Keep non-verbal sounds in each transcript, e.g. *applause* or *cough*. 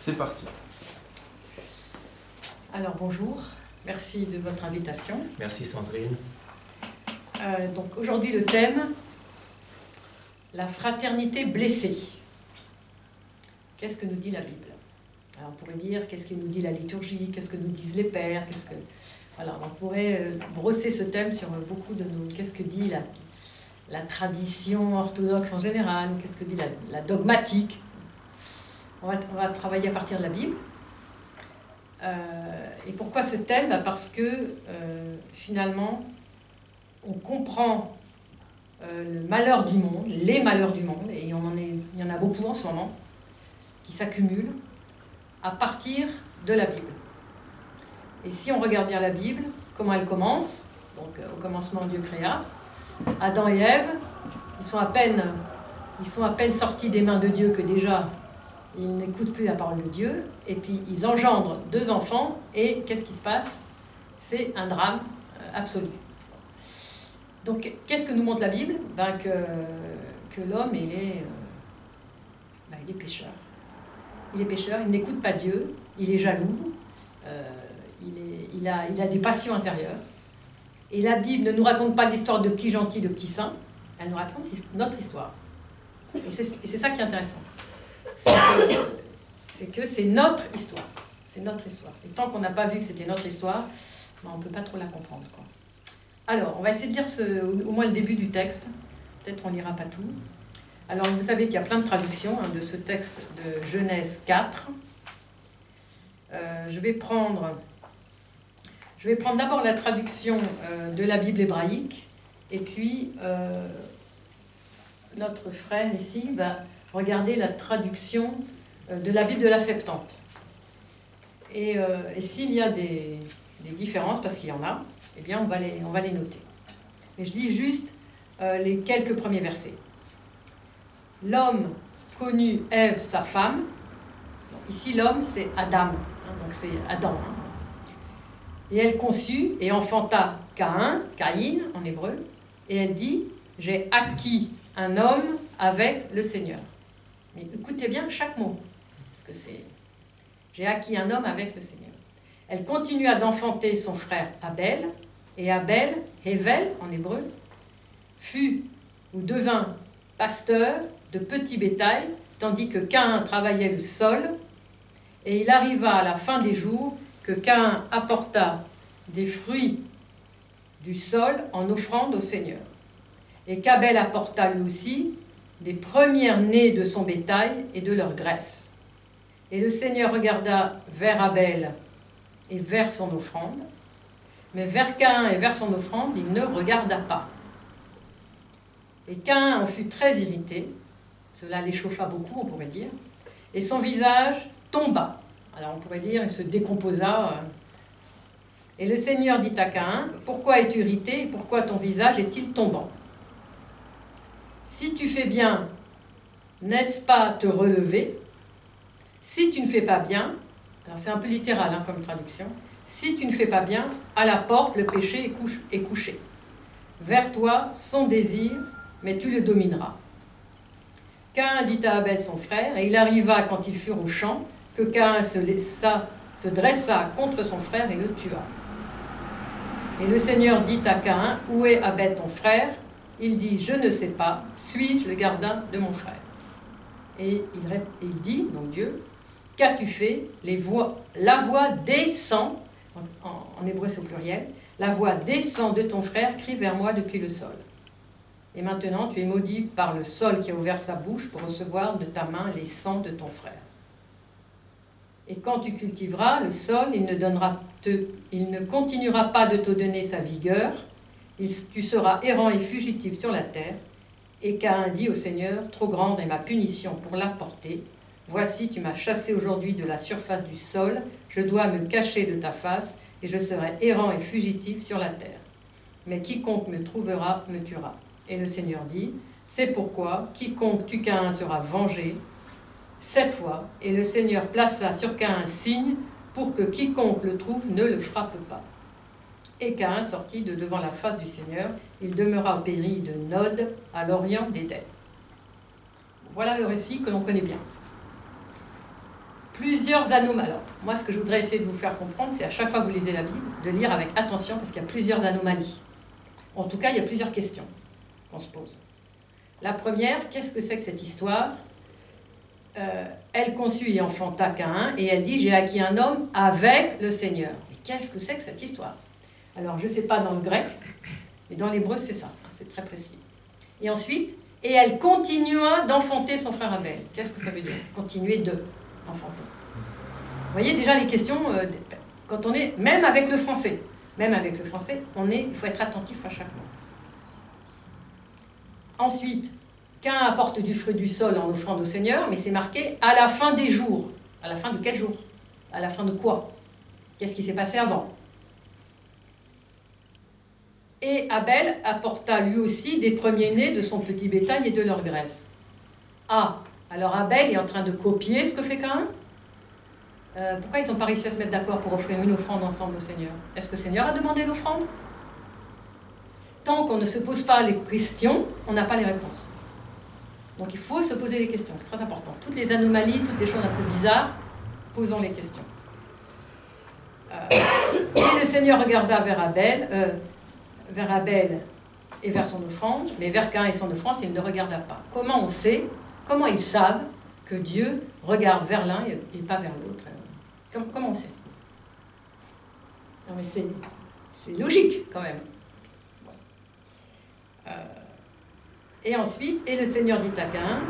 C'est parti. Alors bonjour, merci de votre invitation. Merci Sandrine. Euh, donc aujourd'hui le thème, la fraternité blessée. Qu'est-ce que nous dit la Bible? Alors on pourrait dire qu'est-ce que nous dit la liturgie, qu'est-ce que nous disent les pères, qu'est-ce que voilà, on pourrait euh, brosser ce thème sur beaucoup de nos qu'est-ce que dit la, la tradition orthodoxe en général, qu'est-ce que dit la, la dogmatique? On va, on va, travailler à partir de la Bible. Euh, et pourquoi ce thème? Bah, Parce que euh, finalement, on comprend euh, le malheur du monde, les malheurs du monde, et il y en a beaucoup en ce moment, qui s'accumulent, à partir de la Bible. Et si on regarde bien la Bible, comment elle commence? Donc au commencement, Dieu créa. Adam et Ève, ils sont à peine sortis des mains de Dieu que déjà ils n'écoutent plus la parole de Dieu, et puis ils engendrent deux enfants, et qu'est-ce qui se passe? C'est un drame absolu. Donc, qu'est-ce que nous montre la Bible? Ben, Que, que l'homme, il est, ben, il est pécheur. Il est pécheur, il n'écoute pas Dieu, il est jaloux, euh, il, est, il, a, il a des passions intérieures. Et la Bible ne nous raconte pas l'histoire de petits gentils, de petits saints, elle nous raconte notre histoire. Et c'est ça qui est intéressant. C'est que c'est notre histoire. C'est notre histoire. Et tant qu'on n'a pas vu que c'était notre histoire, ben on ne peut pas trop la comprendre. Quoi. Alors, on va essayer de lire ce, au moins le début du texte. Peut-être on lira pas tout. Alors, vous savez qu'il y a plein de traductions hein, de ce texte de Genèse 4. Euh, je vais prendre, je vais prendre d'abord la traduction euh, de la Bible hébraïque, et puis euh, notre frère ici regarder la traduction de la Bible de la Septante. Et, et s'il y a des, différences, parce qu'il y en a, eh bien, on va les, noter. Mais je lis juste euh, les quelques premiers versets. L'homme connut Ève, sa femme. Ici, l'homme, c'est Adam. Hein, donc, c'est Adam. Hein. Et elle conçut et enfanta Caïn, Caïn en hébreu. Et elle dit J'ai acquis un homme avec le Seigneur. Écoutez bien chaque mot. Parce que c'est J'ai acquis un homme avec le Seigneur. Elle continua d'enfanter son frère Abel, et Abel, Hevel en hébreu, fut ou devint pasteur de petits bétail, tandis que Cain travaillait le sol, et il arriva à la fin des jours que Cain apporta des fruits du sol en offrande au Seigneur, et qu'Abel apporta lui aussi des premières nées de son bétail et de leur graisse. Et le Seigneur regarda vers Abel et vers son offrande, mais vers Cain et vers son offrande, il ne regarda pas. Et Cain en fut très irrité, cela l'échauffa beaucoup, on pourrait dire, et son visage tomba. Alors on pourrait dire, il se décomposa. Et le Seigneur dit à Cain, Pourquoi es-tu irrité et pourquoi ton visage est-il tombant? Si tu fais bien, n'est-ce pas te relever? Si tu ne fais pas bien, c'est un peu littéral hein, comme traduction. Si tu ne fais pas bien, à la porte le péché est, couché. Vers toi son désir, mais tu le domineras. Cain dit à Abel son frère, et il arriva quand ils furent au champ, que Cain se, se dressa contre son frère et le tua. Et le Seigneur dit à Cain, Où est Abel ton frère? Il dit, Je ne sais pas, suis-je le gardien de mon frère? Et il, dit, donc Dieu, Qu'as-tu fait? La voix descend, en, en hébreu c'est au pluriel, la voix descend de ton frère, crie vers moi depuis le sol. Et maintenant tu es maudit par le sol qui a ouvert sa bouche pour recevoir de ta main les sangs de ton frère. Et quand tu cultiveras le sol, il ne, il ne continuera pas de te donner sa vigueur, tu seras errant et fugitif sur la terre. Et Cain dit au Seigneur, trop grande est ma punition pour la porter, Voici, tu m'as chassé aujourd'hui de la surface du sol, je dois me cacher de ta face, et je serai errant et fugitif sur la terre. Mais quiconque me trouvera me tuera. Et le Seigneur dit, c'est pourquoi quiconque tue Cain sera vengé cette fois, et le Seigneur placera sur Cain un signe pour que quiconque le trouve ne le frappe pas. Et Cain sortit de devant la face du Seigneur, il demeura au pays de Nod, à l'orient d'Éden. Voilà le récit que l'on connaît bien plusieurs anomalies. Alors, moi, ce que je voudrais essayer de vous faire comprendre, c'est à chaque fois que vous lisez la Bible, de lire avec attention, parce qu'il y a plusieurs anomalies. En tout cas, il y a plusieurs questions qu'on se pose. La première, qu'est-ce que c'est que cette histoire? Euh, Elle conçut et enfanta Cain, et elle dit J'ai acquis un homme avec le Seigneur. Mais qu'est-ce que c'est que cette histoire? Alors, je ne sais pas dans le grec, mais dans l'hébreu, c'est ça, c'est très précis. Et ensuite, et elle continua d'enfanter son frère Abel. Qu'est-ce que ça veut dire? Continuer de. Vous voyez déjà les questions, euh, quand on est, même avec le français, même avec le français, on est, il faut être attentif à chaque mot. Ensuite, qu'un apporte du fruit du sol en offrande au Seigneur, mais c'est marqué à la fin des jours. À la fin de quel jour? À la fin de quoi? Qu'est-ce qui s'est passé avant? Et Abel apporta lui aussi des premiers-nés de son petit bétail et de leur graisse. Ah, alors Abel est en train de copier ce que fait Cain euh, Pourquoi ils n'ont pas réussi à se mettre d'accord pour offrir une offrande ensemble au Seigneur? Est-ce que le Seigneur a demandé l'offrande? Tant qu'on ne se pose pas les questions, on n'a pas les réponses. Donc il faut se poser les questions, c'est très important. Toutes les anomalies, toutes les choses un peu bizarres, posons les questions. Euh, *coughs* et le Seigneur regarda vers Abel, euh, vers Abel et vers son offrande, mais vers Cain et son offrande, il ne regarda pas. Comment on sait, comment ils savent que Dieu regarde vers l'un et, pas vers l'autre? Comment on sait? Non mais c'est logique quand même. Euh, et ensuite, et le Seigneur dit à Cain,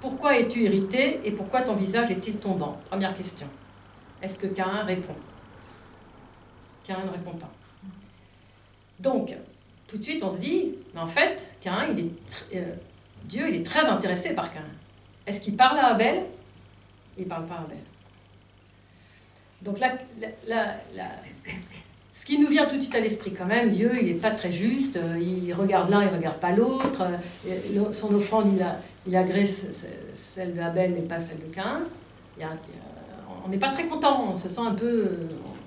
pourquoi es-tu irrité et pourquoi ton visage est-il tombant? Première question. Est-ce que Cain répond? Cain ne répond pas. Donc, tout de suite, on se dit, mais en fait, Cain, il est, euh, Dieu, il est très intéressé par Cain. Est-ce qu'il parle à Abel? Il ne parle pas à Abel. Donc là, ce qui nous vient tout de suite à l'esprit quand même, Dieu, il n'est pas très juste, euh, il regarde l'un, il ne regarde pas l'autre, euh, son offrande, il, a, celle d'Abel, mais pas celle de Cain. on n'est pas très content, on se sent un peu,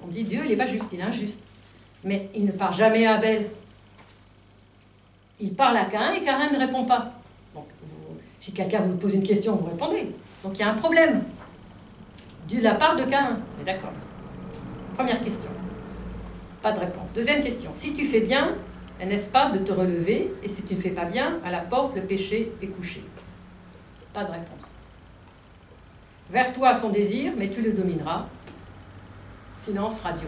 on dit Dieu, il n'est pas juste, il est injuste. Mais il ne parle jamais à Abel. Il parle à Cain et Cain ne répond pas. Si quelqu'un vous pose une question, vous répondez. Donc il y a un problème. De la part de Cain. D'accord. Première question. Pas de réponse. Deuxième question. Si tu fais bien, n'est-ce pas de te relever Et si tu ne fais pas bien, à la porte, le péché est couché? Pas de réponse. Vers toi son désir, mais tu le domineras. Silence radio.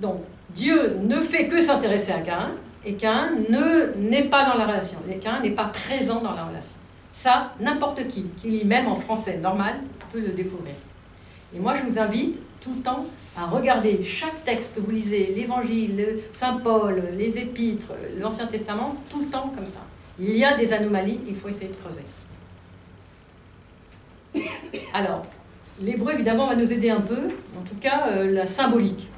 Donc, Dieu ne fait que s'intéresser à Cain, et Cain n'est pas dans la relation. Et Cain n'est pas présent dans la relation. Ça, n'importe qui, qui lit même en français normal, peut le découvrir. Et moi, je vous invite tout le temps à regarder chaque texte que vous lisez, l'Évangile, Saint Paul, les Épîtres, l'Ancien Testament, tout le temps comme ça. Il y a des anomalies, il faut essayer de creuser. Alors, l'hébreu, évidemment, va nous aider un peu, en tout cas, euh, la symbolique.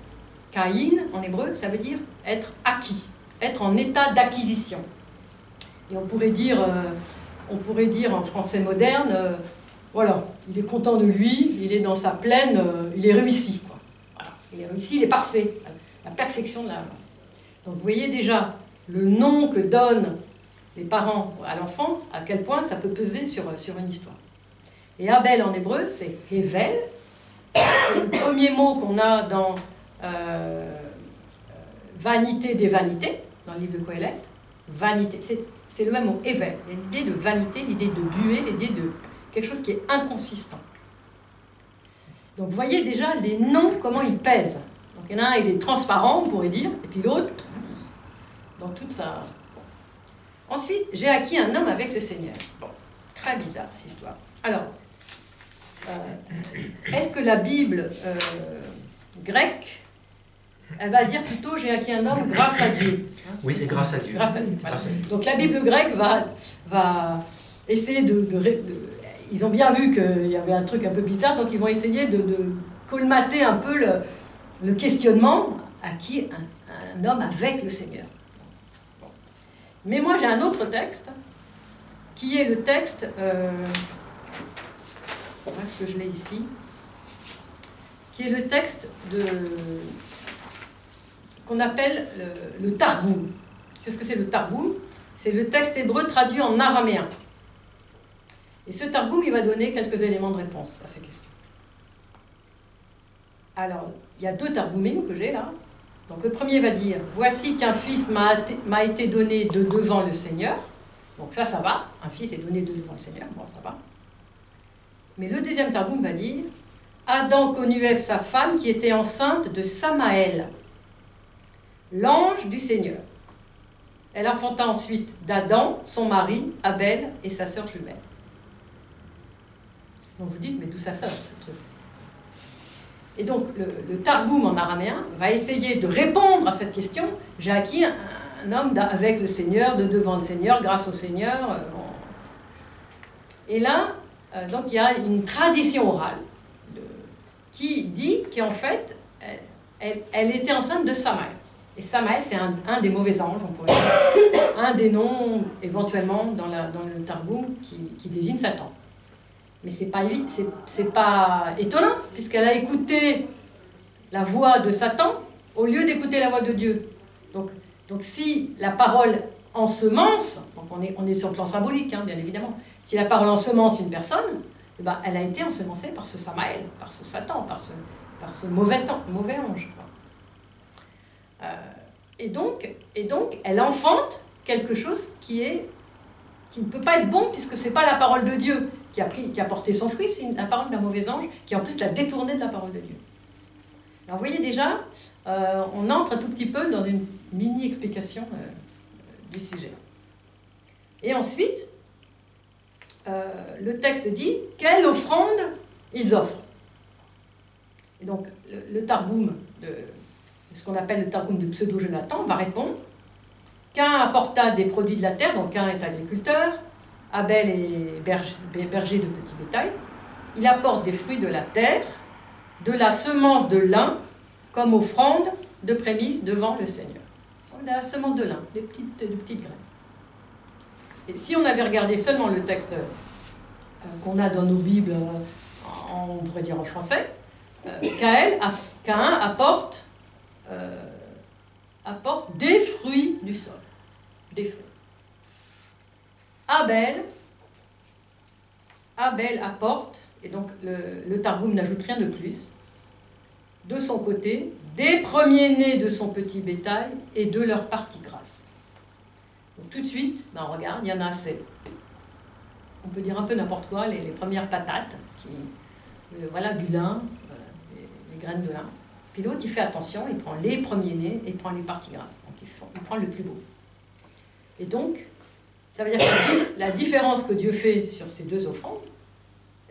Caïn, en hébreu, ça veut dire être acquis, être en état d'acquisition. Et on pourrait dire, euh, on pourrait dire en français moderne, euh, voilà, il est content de lui, il est dans sa plaine, il est réussi. Et ici, il est parfait, la perfection de l'âme. Donc vous voyez déjà le nom que donnent les parents à l'enfant, à quel point ça peut peser sur, sur une histoire. Et Abel en hébreu, c'est Hevel. *coughs* Le premier mot qu'on a dans euh, Vanité des vanités, dans le livre de Coëlette. Vanité, c'est le même mot, Hevel. Il y a l'idée de vanité, l'idée de buée, l'idée de quelque chose qui est inconsistant. Donc vous voyez déjà les noms, comment ils pèsent. Donc il y en a un, il est transparent, on pourrait dire, et puis l'autre, dans toute sa... Ensuite, j'ai acquis un homme avec le Seigneur. Bon, très bizarre cette histoire. Alors, euh, est-ce que la Bible euh, grecque, elle va dire plutôt j'ai acquis un homme grâce à Dieu Oui, c'est grâce à Dieu. Grâce à Dieu. Donc la Bible grecque va, va essayer de ils ont bien vu qu'il y avait un truc un peu bizarre, donc ils vont essayer de, colmater un peu le, questionnement à qui un, homme avec le Seigneur. Mais moi j'ai un autre texte, qui est le texte, euh, est-ce que je l'ai ici, qui est le texte de qu'on appelle le, Targum. Qu'est-ce que c'est le Targum? C'est le texte hébreu traduit en araméen. Et ce Targum, il va donner quelques éléments de réponse à ces questions. Alors, il y a deux Targumim que j'ai là. Donc le premier va dire, voici qu'un fils m'a été donné de devant le Seigneur. Donc ça, ça va. Un fils est donné de devant le Seigneur. Bon, ça va. Mais le deuxième Targum va dire, Adam connut sa femme, qui était enceinte de Samaël, l'ange du Seigneur. Elle enfanta ensuite d'Adam, son mari, Abel et sa sœur jumelle. Donc vous dites, mais d'où ça sort ce truc? Et donc le, Targum en araméen va essayer de répondre à cette question. J'ai acquis un, homme avec le Seigneur, de devant le Seigneur, grâce au Seigneur. Euh, et là, euh, donc il y a une tradition orale qui dit qu'en fait, elle, était enceinte de Samaël. Et Samaël, c'est un, des mauvais anges, on pourrait dire, un des noms éventuellement dans, le Targum qui désigne Satan. Mais c'est pas, pas étonnant, puisqu'elle a écouté la voix de Satan au lieu d'écouter la voix de Dieu. Donc, donc si la parole ensemence, donc on est, on est sur le plan symbolique, hein, bien évidemment, si la parole ensemence une personne, eh ben, elle a été ensemencée par ce Samaël, par ce Satan, par ce, mauvais, mauvais ange. Euh, et, donc, et donc, elle enfante quelque chose qui, est, qui ne peut pas être bon, puisque ce n'est pas la parole de Dieu qui a, pris, qui a porté son fruit, c'est la parole d'un mauvais ange qui en plus l'a détourné de la parole de Dieu. Alors vous voyez déjà, euh, on entre un tout petit peu dans une mini-explication euh, du sujet. Et ensuite, le texte dit quelle offrande ils offrent. Et donc le, Targum, de, ce qu'on appelle le Targum de pseudo-Jonathan, va répondre qu'un apporta des produits de la terre, donc qu'un est agriculteur, Abel est berger de petit bétail. Il apporte des fruits de la terre, de la semence de lin, comme offrande de prémices devant le Seigneur. De la semence de lin, des petites, petites graines. Et si on avait regardé seulement le texte euh, qu'on a dans nos Bibles, euh, on devrait dire en français, euh, Caïn apporte, apporte des fruits du sol. Des fruits. Abel, Abel apporte, et donc le, le Targum n'ajoute rien de plus, de son côté, des premiers-nés de son petit bétail et de leur partie grasse. Tout de suite, ben, on regarde, il y en a assez. On peut dire un peu n'importe quoi, les, premières patates, euh, voilà, du lin, les, graines de lin. Puis l'autre, il fait attention, il prend les premiers-nés et il prend les parties grasses. Donc il, prend le plus beau. Et donc, ça veut dire que la différence que Dieu fait sur ces deux offrandes,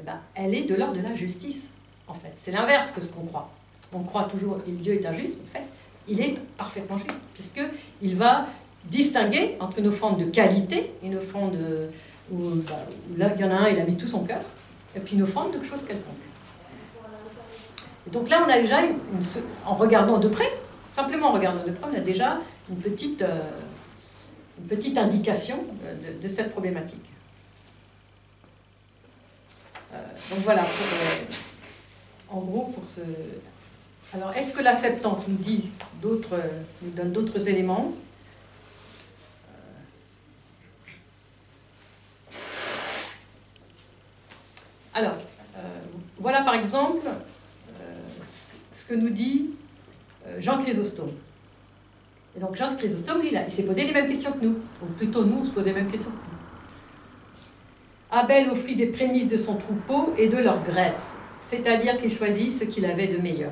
eh ben, elle est de l'ordre de la justice, en fait. C'est l'inverse que ce qu'on croit. On croit toujours que Dieu est injuste, mais en fait, il est parfaitement juste, puisqu'il va distinguer entre une offrande de qualité, une offrande où, bah, là, il y en a un, il a mis tout son cœur, et puis une offrande de quelque chose quelconque. Donc là, on a déjà, en regardant de près, simplement en regardant de près, on a déjà une petite... Euh, une petite indication de, cette problématique. Euh, donc voilà, euh, en gros, pour ce. Alors, est-ce que la Septante nous dit d'autres, nous donne d'autres éléments? Euh, Alors, voilà par exemple que nous dit Jean Chrysostome. Et donc Jean Chrysostome, il, il s'est posé les mêmes questions que nous. Ou plutôt nous, on se posait les mêmes questions que nous. Abel offrit des prémices de son troupeau et de leur graisse, c'est-à-dire qu'il choisit ce qu'il avait de meilleur.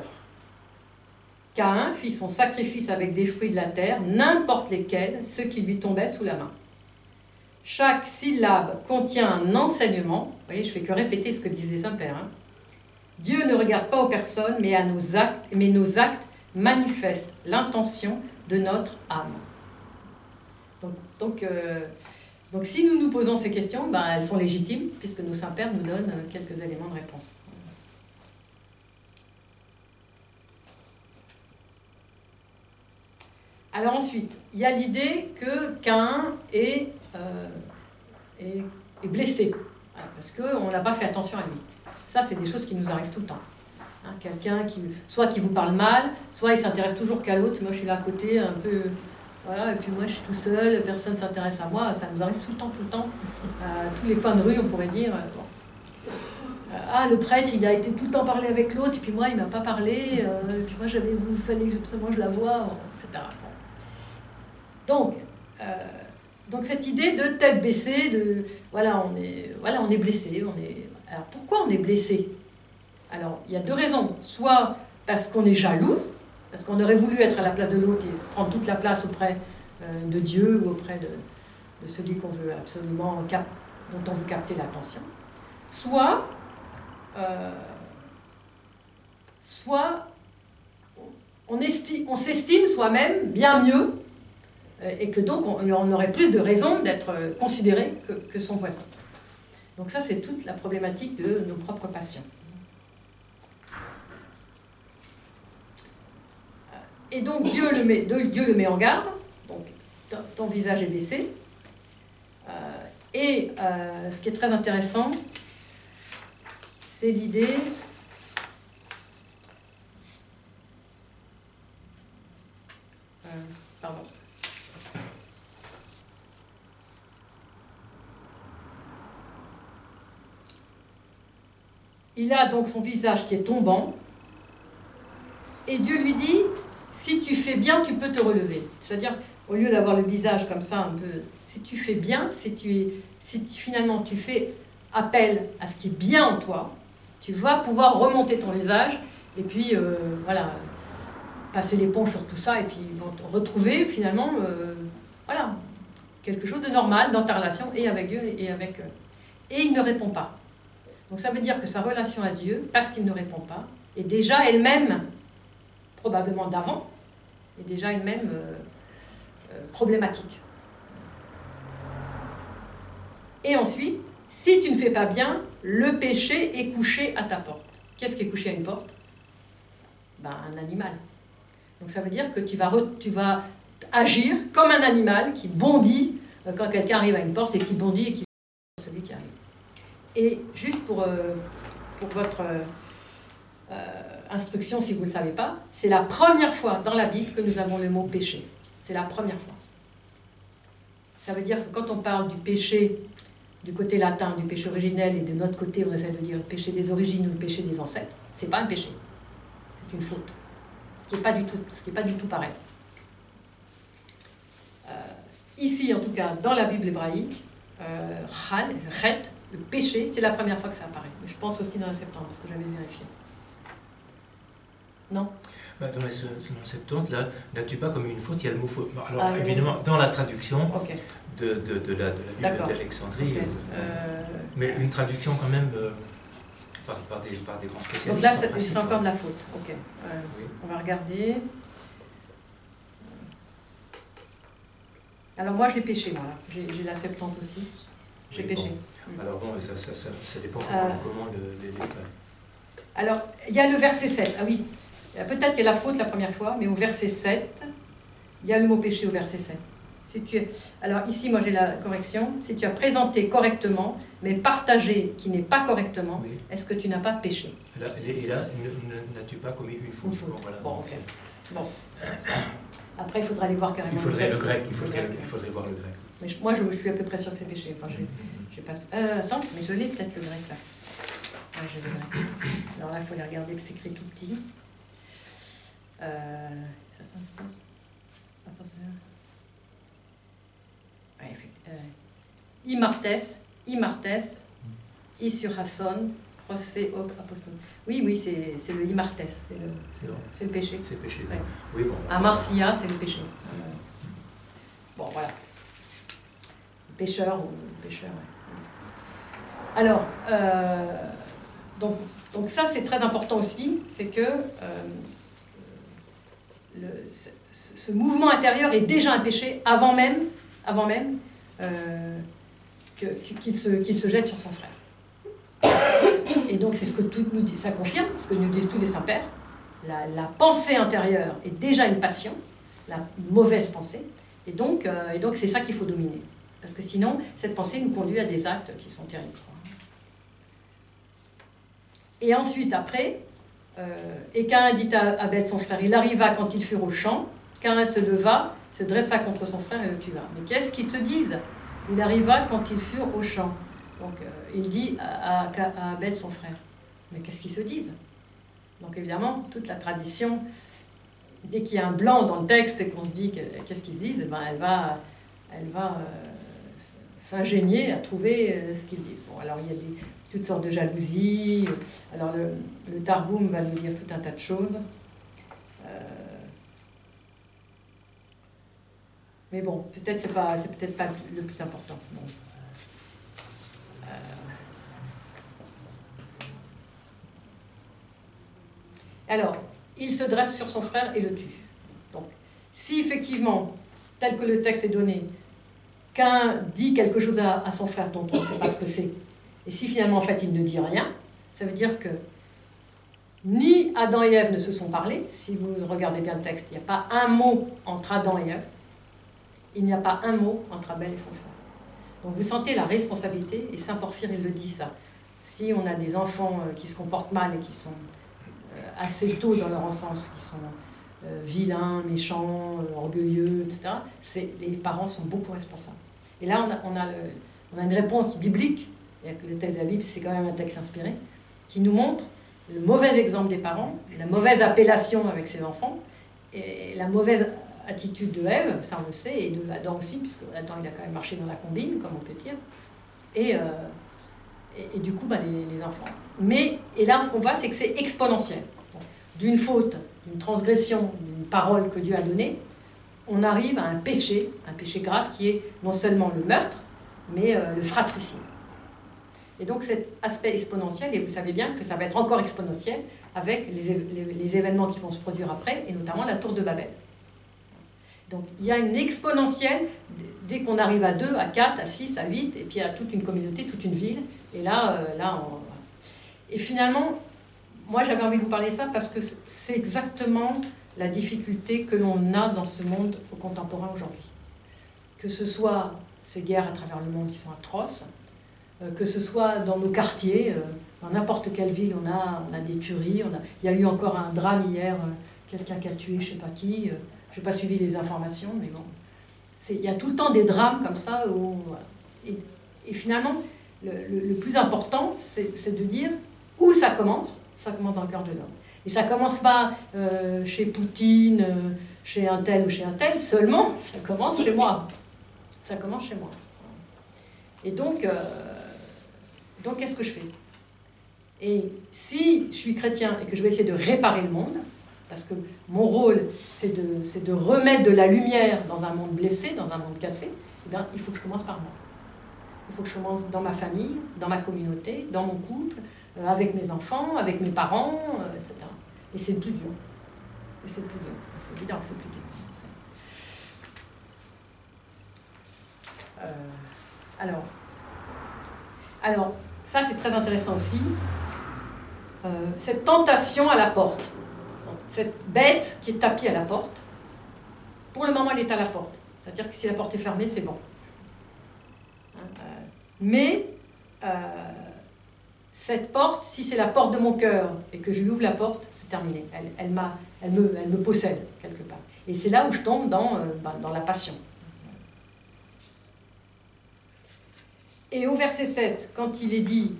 Caïn fit son sacrifice avec des fruits de la terre, n'importe lesquels, ce qui lui tombait sous la main. Chaque syllabe contient un enseignement. Vous voyez, je fais que répéter ce que disait Saint-Père. Hein. Dieu ne regarde pas aux personnes, mais, nos actes, mais manifestent l'intention de notre âme. Donc, euh, donc, si nous nous posons ces questions, ben, elles sont légitimes, puisque nos saints-pères nous donnent quelques éléments de réponse. Alors ensuite, il y a l'idée que Cain euh, est, blessé, parce qu'on n'a pas fait attention à lui. Ça, c'est des choses qui nous arrivent tout le temps. Hein, quelqu'un qui, soit qui vous parle mal, soit il s'intéresse toujours qu'à l'autre. Moi, je suis là à côté, un peu, Voilà, et puis moi je suis tout seul, personne ne s'intéresse à moi, ça nous arrive tout le temps, tout le temps. À tous les coins de rue, on pourrait dire. Euh, ah, le prêtre, il a été tout le temps parlé avec l'autre, et puis moi, il m'a pas parlé, euh, et puis moi, j'avais, fallait que je la voie, etc. Donc, euh, donc, cette idée de tête baissée, de voilà, on est, voilà, on est blessé. On est... Alors, pourquoi on est blessé? Alors, il y a deux raisons. Soit parce qu'on est jaloux, parce qu'on aurait voulu être à la place de l'autre et prendre toute la place auprès de Dieu ou auprès de, celui qu'on veut absolument cap dont on veut capter l'attention. Soit euh, soit on, on s'estime soi-même bien mieux euh, et que donc on, aurait plus de raisons d'être considéré que, son voisin. Donc ça, c'est toute la problématique de nos propres passions. Et donc Dieu le met, Dieu le met en garde, donc ton, visage est baissé. Euh, et ce qui est très intéressant, c'est l'idée euh, pardon. Il a donc son visage qui est tombant, et Dieu lui dit, si tu fais bien, tu peux te relever. C'est-à-dire, au lieu d'avoir le visage comme ça, un peu, si tu fais bien, si, tu si finalement tu fais appel à ce qui est bien en toi, tu vas pouvoir remonter ton visage et puis euh, voilà, passer l'éponge sur tout ça et puis retrouver finalement euh, voilà, quelque chose de normal dans ta relation et avec Dieu et avec eux. Et il ne répond pas. Donc ça veut dire que sa relation à Dieu, parce qu'il ne répond pas, est déjà elle-même, probablement d'avant, est déjà elle-même euh, problématique. Et ensuite, si tu ne fais pas bien, le péché est couché à ta porte. Qu'est-ce qui est couché à une porte? Ben, Un animal. Donc ça veut dire que tu vas, tu vas agir comme un animal qui bondit euh, quand quelqu'un arrive à une porte et qui bondit et qui. Et juste pour, euh, pour votre euh, instruction, si vous ne le savez pas, c'est la première fois dans la Bible que nous avons le mot péché. C'est la première fois. Ça veut dire que quand on parle du péché du côté latin du péché originel et de notre côté on essaie de dire le péché des origines ou le péché des ancêtres, c'est pas un péché, c'est une faute. Ce qui n'est pas du tout, pas du tout pareil. Euh, ici, en tout cas, dans la Bible hébraïque, euh, chet, le péché, c'est la première fois que ça apparaît. je pense aussi dans le septembre, parce que j'avais vérifié. Non? Bah, dans le Septembre, là, n'as-tu pas comme une faute Il y a le mot faute. Alors, ah, évidemment, dans la traduction, de, de, de, la, de la Bible d'Alexandrie. Euh, mais une traduction quand même euh, par, par, des, par des grands spécialistes. Donc là, c'est encore de la faute. Ok. Euh, on va regarder. Alors moi, je l'ai péché, moi. J'ai la Septante aussi. J'ai péché. Mm. Alors bon, ça, ça, ça, ça dépend comment le, les Alors, il y a le verset 7. Ah oui, peut-être qu'il y a la faute la première fois, mais au verset 7, il y a le mot péché au verset 7 tu alors ici, moi j'ai la correction, si tu as présenté correctement, mais partagé qui n'est pas correctement, est-ce que tu n'as pas péché Et là, n'as-tu pas commis une faute, Bon, bon, Après, il faudra aller voir carrément. Il faudrait le, grec, il faudrait, il faudrait voir le grec. Mais moi, je, suis à peu près sûr que c'est péché. Enfin, je, mm-hmm. je pas... Euh, attends, mais je l'ai peut-être le grec là. Ah, je l'ai. Alors là, il faut les regarder, c'est écrit tout petit. Euh, certaines euh, Imartes, Imartes, Isurhason, Procès Apostol. Oui, oui, c'est le Imartes, c'est le, le, péché. C'est le péché. Oui, bon, à Marcia, c'est le péché. bon, voilà. Pécheur ou pécheur. Alors, euh, donc, donc ça, c'est très important aussi, c'est que euh, ce mouvement intérieur est déjà un péché avant même avant même euh, qu'il se, se, jette sur son frère. Et donc c'est ce que tout nous dit, ça confirme, ce que nous disent tous les saints-pères. La, pensée intérieure est déjà une passion, la mauvaise pensée, et donc euh, et donc c'est ça qu'il faut dominer. Parce que sinon, cette pensée nous conduit à des actes qui sont terribles. Et ensuite, après, euh, et Cain dit à Abel son frère, il arriva quand ils furent au champ, Cain se leva, se dressa contre son frère et le tua. Mais qu'est-ce qu'ils se disent? Il arriva quand ils furent au champ. Donc euh, il dit à, à, Abel, son frère. Mais qu'est-ce qu'ils se disent? Donc évidemment, toute la tradition, dès qu'il y a un blanc dans le texte et qu'on se dit qu'est-ce qu'ils se disent, eh ben, elle va, elle va euh, s'ingénier à trouver euh, ce qu'ils disent. Bon, alors il y a toutes sortes de jalousies. Alors le, Targum va nous dire tout un tas de choses. Mais bon, peut-être c'est pas, c'est peut-être pas le plus important. Euh, alors, il se dresse sur son frère et le tue. Donc, si effectivement, tel que le texte est donné, qu'un dit quelque chose à, son frère dont on ne sait pas ce que c'est, et si finalement en fait il ne dit rien, ça veut dire que ni Adam et Ève ne se sont parlé, si vous regardez bien le texte, il n'y a pas un mot entre Adam et Ève, il n'y a pas un mot entre Abel et son frère. Donc vous sentez la responsabilité, et Saint Porphyre, il le dit ça. Si on a des enfants euh, qui se comportent mal et qui sont euh, assez tôt dans leur enfance, qui sont euh, vilains, méchants, orgueilleux, etc., les parents sont beaucoup responsables. Et là, on a, on a, une réponse biblique, le texte de la Bible, c'est quand même un texte inspiré, qui nous montre le mauvais exemple des parents, la mauvaise appellation avec ses enfants, et la mauvaise attitude de Ève, ça on le sait, et de Adam aussi, puisque Adam il a quand même marché dans la combine, comme on peut dire. Et, euh, du coup, bah, les, enfants. Mais, et là, ce qu'on voit, c'est que c'est exponentiel. D'une faute, d'une transgression, d'une parole que Dieu a donnée, on arrive à un péché, un péché grave qui est non seulement le meurtre, mais euh, le fratricide. Et donc cet aspect exponentiel, et vous savez bien que ça va être encore exponentiel avec les, événements qui vont se produire après, et notamment la tour de Babel. Donc il y a une exponentielle dès qu'on arrive à 2, à 4, à 6, à 8, et puis à toute une communauté, toute une ville. Et là, euh, là et finalement, moi j'avais envie de vous parler de ça parce que c'est exactement la difficulté que l'on a dans ce monde contemporain aujourd'hui. Que ce soit ces guerres à travers le monde qui sont atroces, euh, que ce soit dans nos quartiers, euh, dans n'importe quelle ville, on a, on a des tueries. Il y a eu encore un drame hier, quelqu'un qui a tué je ne sais pas qui. Je n'ai pas suivi les informations, mais bon. Il y a tout le temps des drames comme ça. Et, finalement, le, plus important, c'est de dire où ça commence. Ça commence dans le cœur de l'homme. Et ça commence pas euh, chez Poutine, euh, chez un tel ou chez un tel seulement, *laughs* ça commence chez moi. Ça commence chez moi. Et donc, euh, donc qu'est-ce que je fais? Et si je suis chrétien et que je vais essayer de réparer le monde, parce que mon rôle, c'est de, de, remettre de la lumière dans un monde blessé, dans un monde cassé. Eh bien, il faut que je commence par moi. Il faut que je commence dans ma famille, dans ma communauté, dans mon couple, avec mes enfants, avec mes parents, euh, etc. Et c'est plus dur. Et c'est plus dur. C'est évident que c'est plus dur. Euh, alors, alors, ça c'est très intéressant aussi. cette tentation à la porte cette bête qui est tapie à la porte, pour le moment, elle est à la porte. C'est-à-dire que si la porte est fermée, c'est bon. Euh, mais euh, cette porte, si c'est la porte de mon cœur et que je lui ouvre la porte, c'est terminé. Elle, elle, elle, me, elle me possède quelque part. Et c'est là où je tombe dans, euh, ben, dans la passion. Et au verset tête, quand il est dit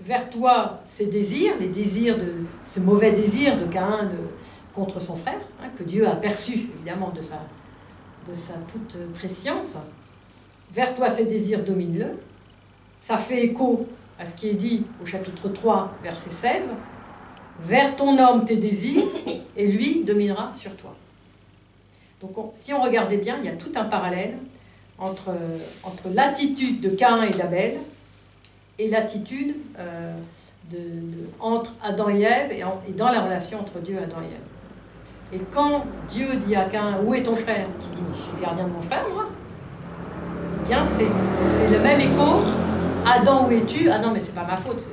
vers toi ces désirs, les désirs de ce mauvais désir de Caïn de, contre son frère, hein, que Dieu a perçu évidemment de sa, de sa toute préscience. Vers toi ces désirs, domine-le. Ça fait écho à ce qui est dit au chapitre 3, verset 16. Vers ton homme tes désirs, *laughs* et lui dominera sur toi. Donc si on regardait bien, il y a tout un parallèle entre, entre l'attitude de Caïn et d'Abel et l'attitude euh, de, entre Adam et Ève et, dans la relation entre Dieu et Adam et Ève. Et quand Dieu dit à Cain, où est ton frère? Qui dit, je suis le gardien de mon frère, moi. Eh bien, c'est le même écho. Adam, où es-tu? Ah non, mais c'est pas ma faute. *coughs*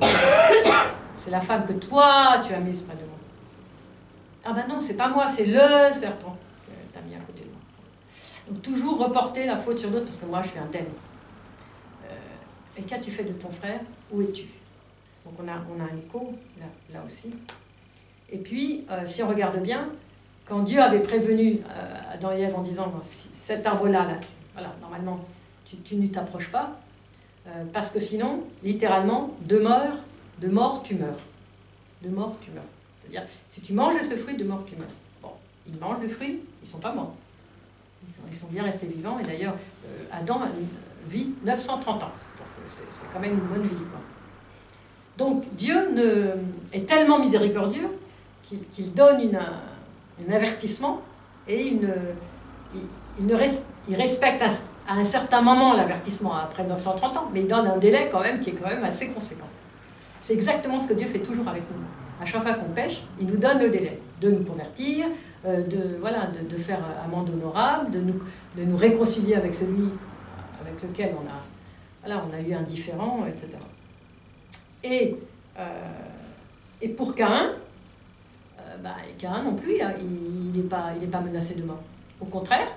C'est la femme que toi, tu as mise près de moi. Ah ben non, c'est pas moi, c'est le serpent que tu as mis à côté de moi. Donc toujours reporter la faute sur d'autres, parce que moi, je suis un tel. Et qu'as-tu fait de ton frère? Où es-tu? Donc on a, on a un écho là, là aussi. Et puis, euh, si on regarde bien, quand Dieu avait prévenu euh, Adam et Ève en disant cet arbre-là, là, voilà, normalement, tu ne t'approches pas, euh, parce que sinon, littéralement, de mort, de mort, tu meurs. De mort, tu meurs. C'est-à-dire, si tu manges ce fruit, de mort, tu meurs. Bon, ils mangent le fruit, ils ne sont pas morts. Ils sont, bien restés vivants, et d'ailleurs, euh, Adam vit 930 ans. C'est quand même une bonne vie. Donc, Dieu est tellement miséricordieux qu'il donne un avertissement et il, il, respecte à un certain moment l'avertissement après 930 ans, mais il donne un délai quand même qui est quand même assez conséquent. C'est exactement ce que Dieu fait toujours avec nous. À chaque fois qu'on pêche, il nous donne le délai de nous convertir, euh, de, voilà, de, de, faire amende honorable, de nous, réconcilier avec celui avec lequel on a, on a eu un différent, etc. Et, euh, et pour Cain, euh, bah, Cain non plus, il n'est pas, pas menacé de mort. Au contraire,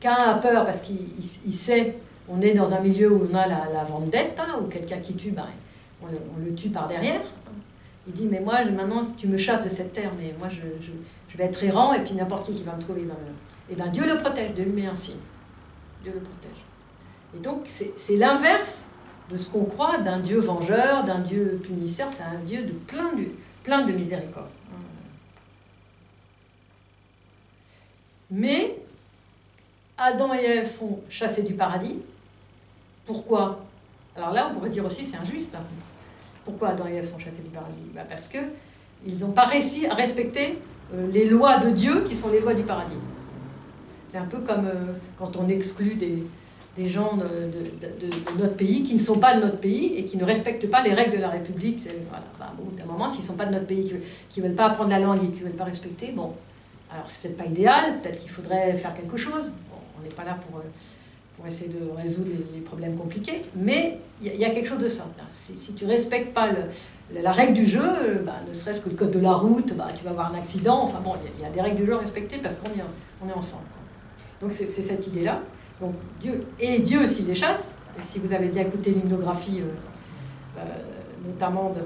Cain a peur parce qu'il sait, on est dans un milieu où on a la, la vendetta, où quelqu'un qui tue, bah, on, le, tue par derrière. Il dit, mais moi, maintenant, tu me chasses de cette terre, mais moi, je, vais être errant, et puis n'importe qui qui va me trouver, va Et bien Dieu le protège, Dieu lui met un signe. Dieu le protège. Et donc, c'est l'inverse de ce qu'on croit d'un Dieu vengeur, d'un Dieu punisseur, c'est un Dieu de plein de, plein de miséricorde. Mais Adam et Ève sont chassés du paradis. Pourquoi? Alors là, on pourrait dire aussi c'est injuste. Pourquoi Adam et Ève sont chassés du paradis? Bah Parce qu'ils n'ont pas réussi à respecter euh, les lois de Dieu qui sont les lois du paradis. C'est un peu comme euh, quand on exclut des, gens de, notre pays qui ne sont pas de notre pays et qui ne respectent pas les règles de la République. Voilà. Bah, bon, d'un moment, s'ils ne sont pas de notre pays, qui ne veulent pas apprendre la langue et qui ne veulent pas respecter, bon, alors c'est peut-être pas idéal, peut-être qu'il faudrait faire quelque chose. On n'est pas là pour, pour essayer de résoudre les, problèmes compliqués, mais il y, a quelque chose de simple. Si, si tu respectes pas la règle du jeu, bah, ne serait-ce que le code de la route, bah, tu vas avoir un accident. Enfin bon, il y, a des règles du jeu à respecter parce qu'on est, on est ensemble. Donc c'est cette idée-là. Donc Dieu, et Dieu aussi les chasse. Si vous avez bien écouté l'hymnographie, euh, euh, notamment de,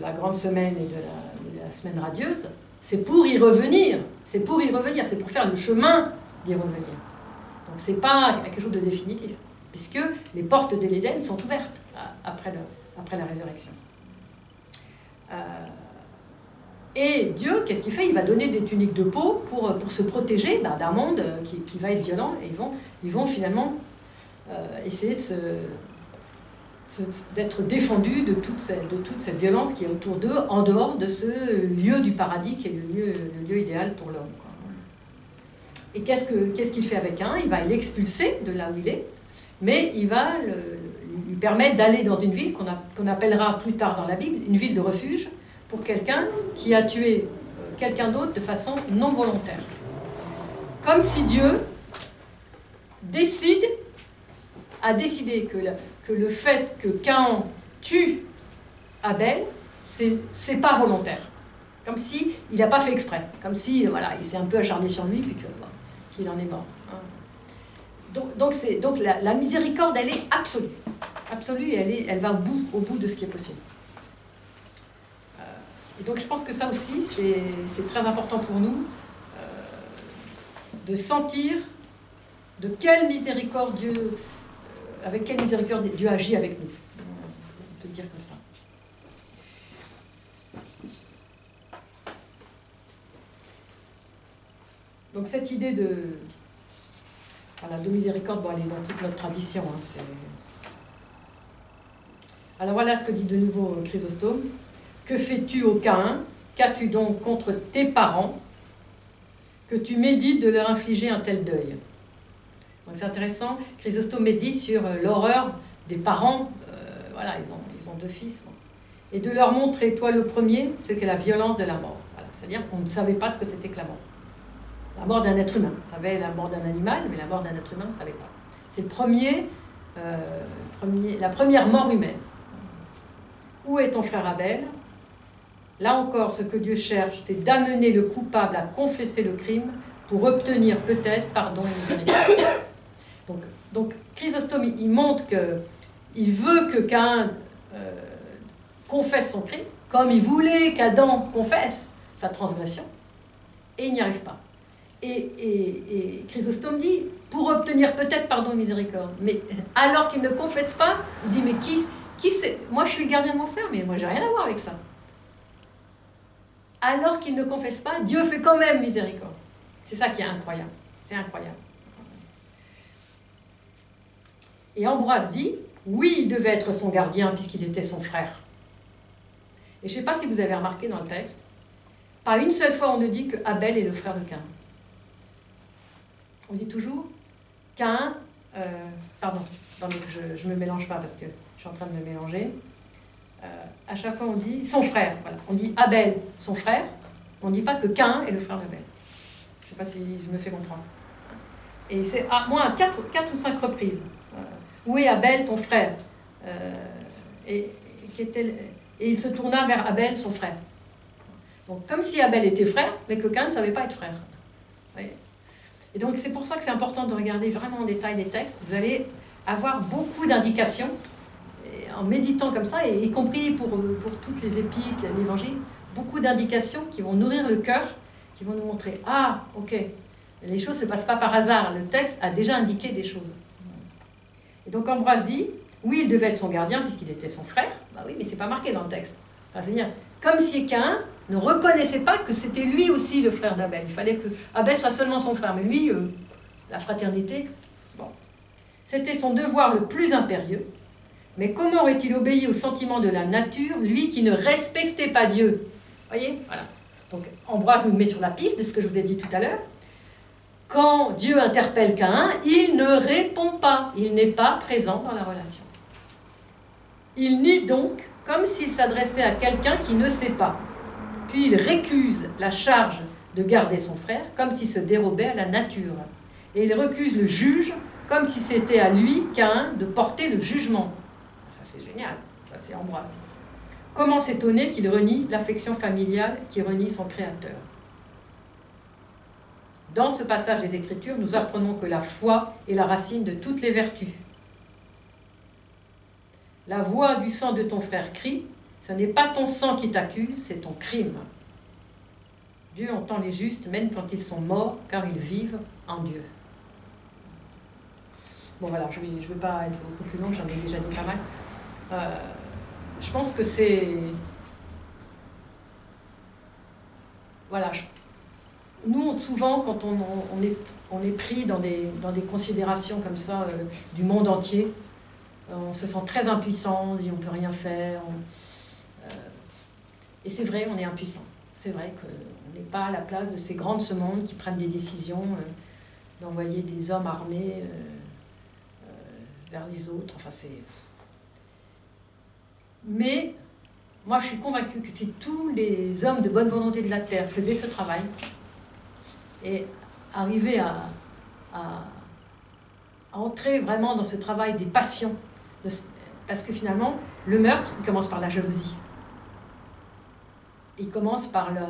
la grande semaine et de la, semaine radieuse, c'est pour y revenir. C'est pour y revenir. C'est pour faire le chemin d'y revenir. Donc c'est pas quelque chose de définitif, puisque les portes de l'Éden sont ouvertes euh, après, la résurrection. Et Dieu, qu'est-ce qu'il fait? Il va donner des tuniques de peau pour, se protéger bah, d'un monde qui, qui, va être violent. Et ils vont, finalement euh, essayer d'être défendus de toute, cette, violence qui est autour d'eux, en dehors de ce lieu du paradis qui est le lieu idéal pour l'homme. Et qu'est-ce, que, qu'est-ce qu'il fait avec un? Il va l'expulser de là où il est, mais il va lui permettre d'aller dans une ville qu'on, appellera plus tard dans la Bible une ville de refuge, pour quelqu'un qui a tué euh, quelqu'un d'autre de façon non volontaire. Comme si Dieu décide, a décidé que le, fait que Cain tue Abel, c'est, pas volontaire. Comme si n'a pas fait exprès. Comme si voilà, il s'est un peu acharné sur lui, puis que, qu'il en est mort. Donc, donc, c'est, donc la, miséricorde, elle est absolue. Absolue et elle, est, elle va au bout, au bout de ce qui est possible. Et donc je pense que ça aussi, c'est très important pour nous euh, de sentir de quelle miséricorde Dieu, euh, avec quelle miséricorde Dieu agit avec nous. On peut dire comme ça. Donc cette idée de, miséricorde, bon, elle est dans toute notre tradition. Hein, Alors voilà ce que dit de nouveau Chrysostome. Que fais-tu au Cain Qu'as-tu donc contre tes parents? Que tu médites de leur infliger un tel deuil? C'est intéressant, Chrysostome médite sur euh, l'horreur des parents, euh, voilà, ils ont, ils ont deux fils, et de leur montrer, toi le premier, ce qu'est la violence de la mort. C'est-à-dire qu'on ne savait pas ce que c'était que la mort. La mort d'un être humain. On savait la mort d'un animal, mais la mort d'un être humain, on ne savait pas. C'est le premier, euh, premier, la première mort humaine. Où est ton frère Abel? Là encore, ce que Dieu cherche, c'est d'amener le coupable à confesser le crime pour obtenir peut-être pardon et. Donc, donc Chrysostome, il montre que il veut que Cain euh, confesse son crime, comme il voulait qu'Adam confesse sa transgression. Et il n'y arrive pas. Et, et, Chrysostome dit, pour obtenir peut-être pardon et miséricorde, mais alors qu'il ne confesse pas, il dit, mais qui, qui c'est? Moi je suis le gardien de mon frère, mais moi j'ai rien à voir avec ça. Alors qu'il ne confesse pas, Dieu fait quand même miséricorde. C'est ça qui est incroyable. C'est incroyable. Et Ambroise dit, oui, il devait être son gardien puisqu'il était son frère. Et je ne sais pas si vous avez remarqué dans le texte, pas une seule fois on ne dit que Abel est le frère de Cain. On dit toujours Cain, euh, pardon, je ne me mélange pas parce que je suis en train de me mélanger. Euh, à chaque fois on dit son frère. Voilà. On dit Abel, son frère. On ne dit pas que Cain est le frère d'Abel. Je ne sais pas si je me fais comprendre. Et c'est à moins quatre, quatre ou cinq reprises. Euh, où est Abel, ton frère et, et il se tourna vers Abel, son frère. Donc, comme si Abel était frère, mais que Cain ne savait pas être frère. Et donc, c'est pour ça que c'est important de regarder vraiment en détail les textes. Vous allez avoir beaucoup d'indications en méditant comme ça, et y compris pour, pour toutes les épîtres, l'évangile, beaucoup d'indications qui vont nourrir le cœur, qui vont nous montrer Ah, ok, les choses ne se passent pas par hasard, le texte a déjà indiqué des choses. Et donc Ambroise dit Oui, il devait être son gardien puisqu'il était son frère. Bah oui, mais c'est pas marqué dans le texte. Enfin, je comme si Cain ne reconnaissait pas que c'était lui aussi le frère d'Abel. Il fallait que Abel soit seulement son frère, mais lui, euh, la fraternité, bon. C'était son devoir le plus impérieux. Mais comment aurait-il obéi au sentiment de la nature, lui qui ne respectait pas Dieu? Voyez? Voilà. Donc Ambroise nous met sur la piste de ce que je vous ai dit tout à l'heure. Quand Dieu interpelle Cain, il ne répond pas, il n'est pas présent dans la relation. Il nie donc comme s'il s'adressait à quelqu'un qui ne sait pas. Puis il récuse la charge de garder son frère comme s'il se dérobait à la nature. Et il recuse le juge comme si c'était à lui, Cain, de porter le jugement. Ça c'est génial, ça c'est Ambroise. Comment s'étonner qu'il renie l'affection familiale qui renie son Créateur? Dans ce passage des Écritures, nous apprenons que la foi est la racine de toutes les vertus. La voix du sang de ton frère crie, ce n'est pas ton sang qui t'accuse, c'est ton crime. Dieu entend les justes même quand ils sont morts, car ils vivent en Dieu. Bon voilà, je ne vais, pas être beaucoup plus long, j'en ai déjà dit pas mal. Euh, je pense que c'est... Voilà, nous, souvent, quand on, est, pris dans des, considérations comme ça euh, du monde entier, on se sent très impuissant, on dit on peut rien faire. Euh, et c'est vrai, on est impuissant. C'est vrai qu'on n'est pas à la place de ces grands de ce monde qui prennent des décisions euh, d'envoyer des hommes armés euh, vers les autres. Enfin, c'est. Mais moi, je suis convaincue que si tous les hommes de bonne volonté de la terre faisaient ce travail et arrivaient à entrer vraiment dans ce travail des passions parce que finalement, le meurtre, il commence par la jalousie. Il commence par le...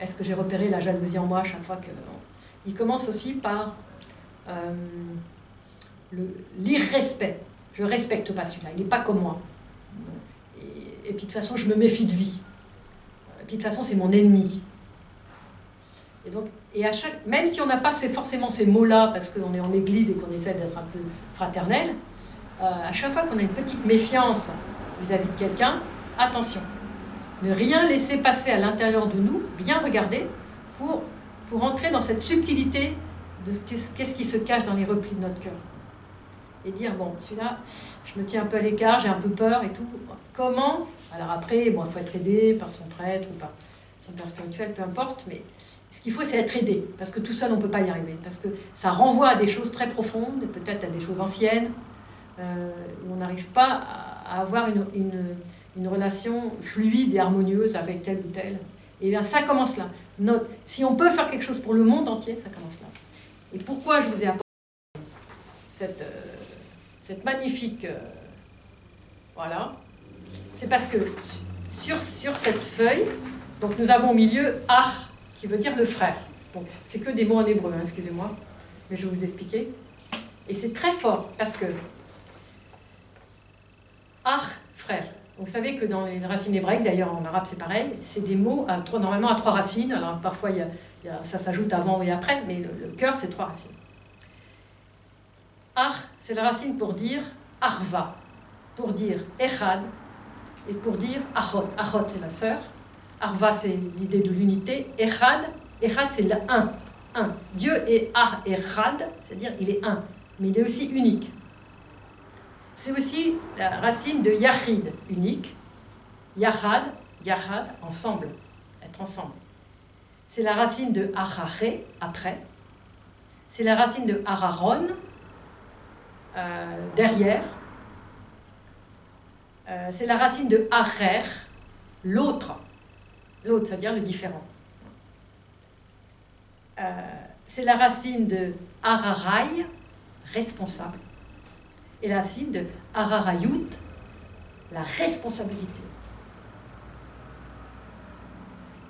Est-ce que j'ai repéré la jalousie en moi à chaque fois que... Il commence aussi par euh, l'irrespect. Je respecte pas celui-là, il n'est pas comme moi. Et, puis de toute façon, je me méfie de lui. Et puis de toute façon, c'est mon ennemi. Et donc, et à chaque, même si on n'a pas forcément ces mots-là, parce qu'on est en église et qu'on essaie d'être un peu fraternel, euh, à chaque fois qu'on a une petite méfiance vis-à-vis de quelqu'un, attention, ne rien laisser passer à l'intérieur de nous, bien regarder pour, entrer dans cette subtilité de qu'est-ce qui se cache dans les replis de notre cœur. Et dire, bon, celui-là, je me tiens un peu à l'écart, j'ai un peu peur et tout. Comment? Alors après, bon, il faut être aidé par son prêtre ou par son père spirituel, peu importe, mais ce qu'il faut, c'est être aidé, parce que tout seul, on ne peut pas y arriver, parce que ça renvoie à des choses très profondes, peut-être à des choses anciennes, euh, où on n'arrive pas à, avoir une, une, relation fluide et harmonieuse avec tel ou tel. Et bien ça commence là. Si on peut faire quelque chose pour le monde entier, ça commence là. Et pourquoi je vous ai apporté cette, euh, magnifique... Euh, voilà. C'est parce que sur, cette feuille, donc nous avons au milieu Ar, qui veut dire le frère. C'est que des mots en hébreu, hein, excusez-moi, mais je vais vous expliquer. Et c'est très fort parce que Ach, frère. Vous savez que dans les racines hébraïques, d'ailleurs en arabe c'est pareil, c'est des mots à normalement à trois racines. Alors parfois ça s'ajoute avant et après, mais le, cœur c'est trois racines. Ar, c'est la racine pour dire arva, pour dire echad, et pour dire achot. Achot c'est la sœur, arva c'est l'idée de l'unité, echad, echad c'est le un, un. Dieu est ar echad, c'est-à-dire il est un, mais il est aussi unique. C'est aussi la racine de yachid, unique. Yachad, yachad, ensemble, être ensemble. C'est la racine de achaché, après. C'est la racine de araron, euh, derrière. Euh, c'est la racine de acher, l'autre. L'autre, c'est-à-dire le différent. Euh, c'est la racine de ararai, responsable et la racine de Ararayut, la responsabilité.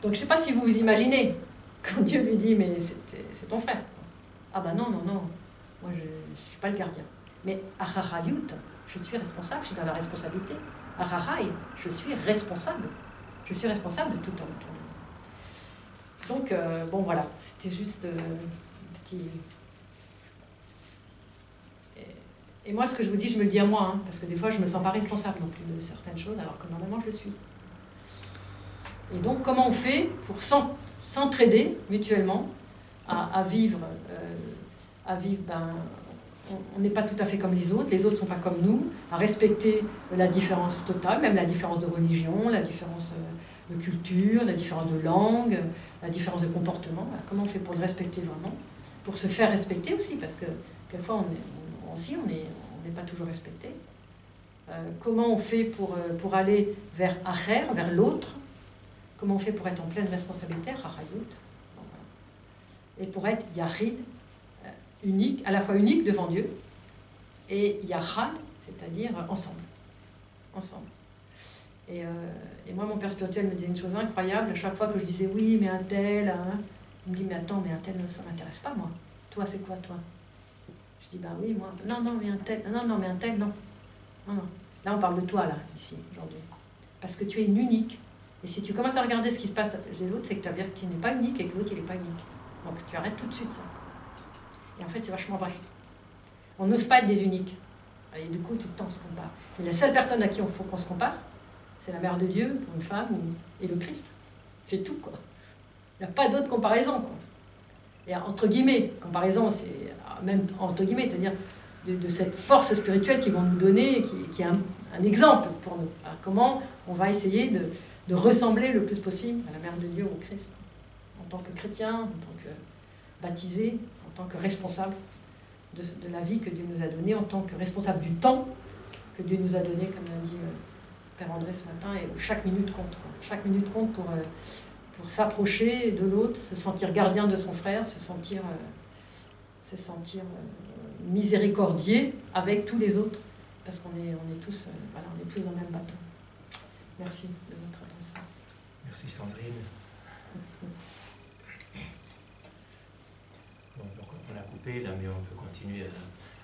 Donc je ne sais pas si vous vous imaginez, quand Dieu lui dit, mais c'est ton frère. Ah ben non, non, non, moi je ne suis pas le gardien. Mais Ararayut, je suis responsable, je suis dans la responsabilité. Araray, je suis responsable. Je suis responsable de tout en tout. Donc, euh, bon voilà, c'était juste euh, un petit, Et moi, ce que je vous dis, je me le dis à moi, hein, parce que des fois, je ne me sens pas responsable non plus de certaines choses, alors que normalement, je le suis. Et donc, comment on fait pour s'entraider mutuellement à, vivre, à vivre euh, ben, on n'est pas tout à fait comme les autres, les autres ne sont pas comme nous, à respecter la différence totale, même la différence de religion, la différence euh, de culture, la différence de langue, la différence de comportement. Comment on fait pour le respecter vraiment? Pour se faire respecter aussi, parce que quelquefois on est, aussi, on n'est pas toujours respecté. Euh, comment on fait pour, euh, pour aller vers Acher, vers l'autre? Comment on fait pour être en pleine responsabilité, Et pour être Yahid, euh, unique, à la fois unique devant Dieu, et Yahad, c'est-à-dire ensemble. Ensemble. Et, et, moi, mon père spirituel me disait une chose incroyable. À chaque fois que je disais oui, mais un tel, hein, il me dit mais attends, mais un tel, ça ne m'intéresse pas, moi. Toi, c'est quoi, toi? Je dis, bah oui, moi, non, non, mais un tel, non, non, mais un tel, non. Non, non. Là, on parle de toi, là, ici, aujourd'hui. Parce que tu es une unique. Et si tu commences à regarder ce qui se passe chez l'autre, c'est que tu vas dire que tu n'es pas unique et que l'autre, il n'est pas unique. Donc, tu arrêtes tout de suite ça. Et en fait, c'est vachement vrai. On n'ose pas être des uniques. Et du coup, tout le temps, on se compare. Et la seule personne à qui il faut qu'on se compare, c'est la mère de Dieu pour une femme et le Christ. C'est tout, quoi. Il n'y a pas d'autre comparaison, quoi. Et entre guillemets, comparaison, c'est même entre guillemets, c'est-à-dire de, cette force spirituelle qu'ils vont nous donner, qui, qui est un, exemple pour nous. comment on va essayer de, ressembler le plus possible à la Mère de Dieu, au Christ, en tant que chrétien, en tant que baptisé, en tant que responsable de, la vie que Dieu nous a donnée, en tant que responsable du temps que Dieu nous a donné, comme l'a dit euh, Père André ce matin, et où chaque minute compte. Chaque minute compte pour, euh, pour s'approcher de l'autre, se sentir gardien de son frère, se sentir... Euh, se sentir euh, miséricordieux avec tous les autres, parce qu'on est, on est, tous, euh, voilà, on est tous dans le même bateau. Merci de votre attention. Merci Sandrine. *laughs* Bon, donc on a coupé là, mais on peut continuer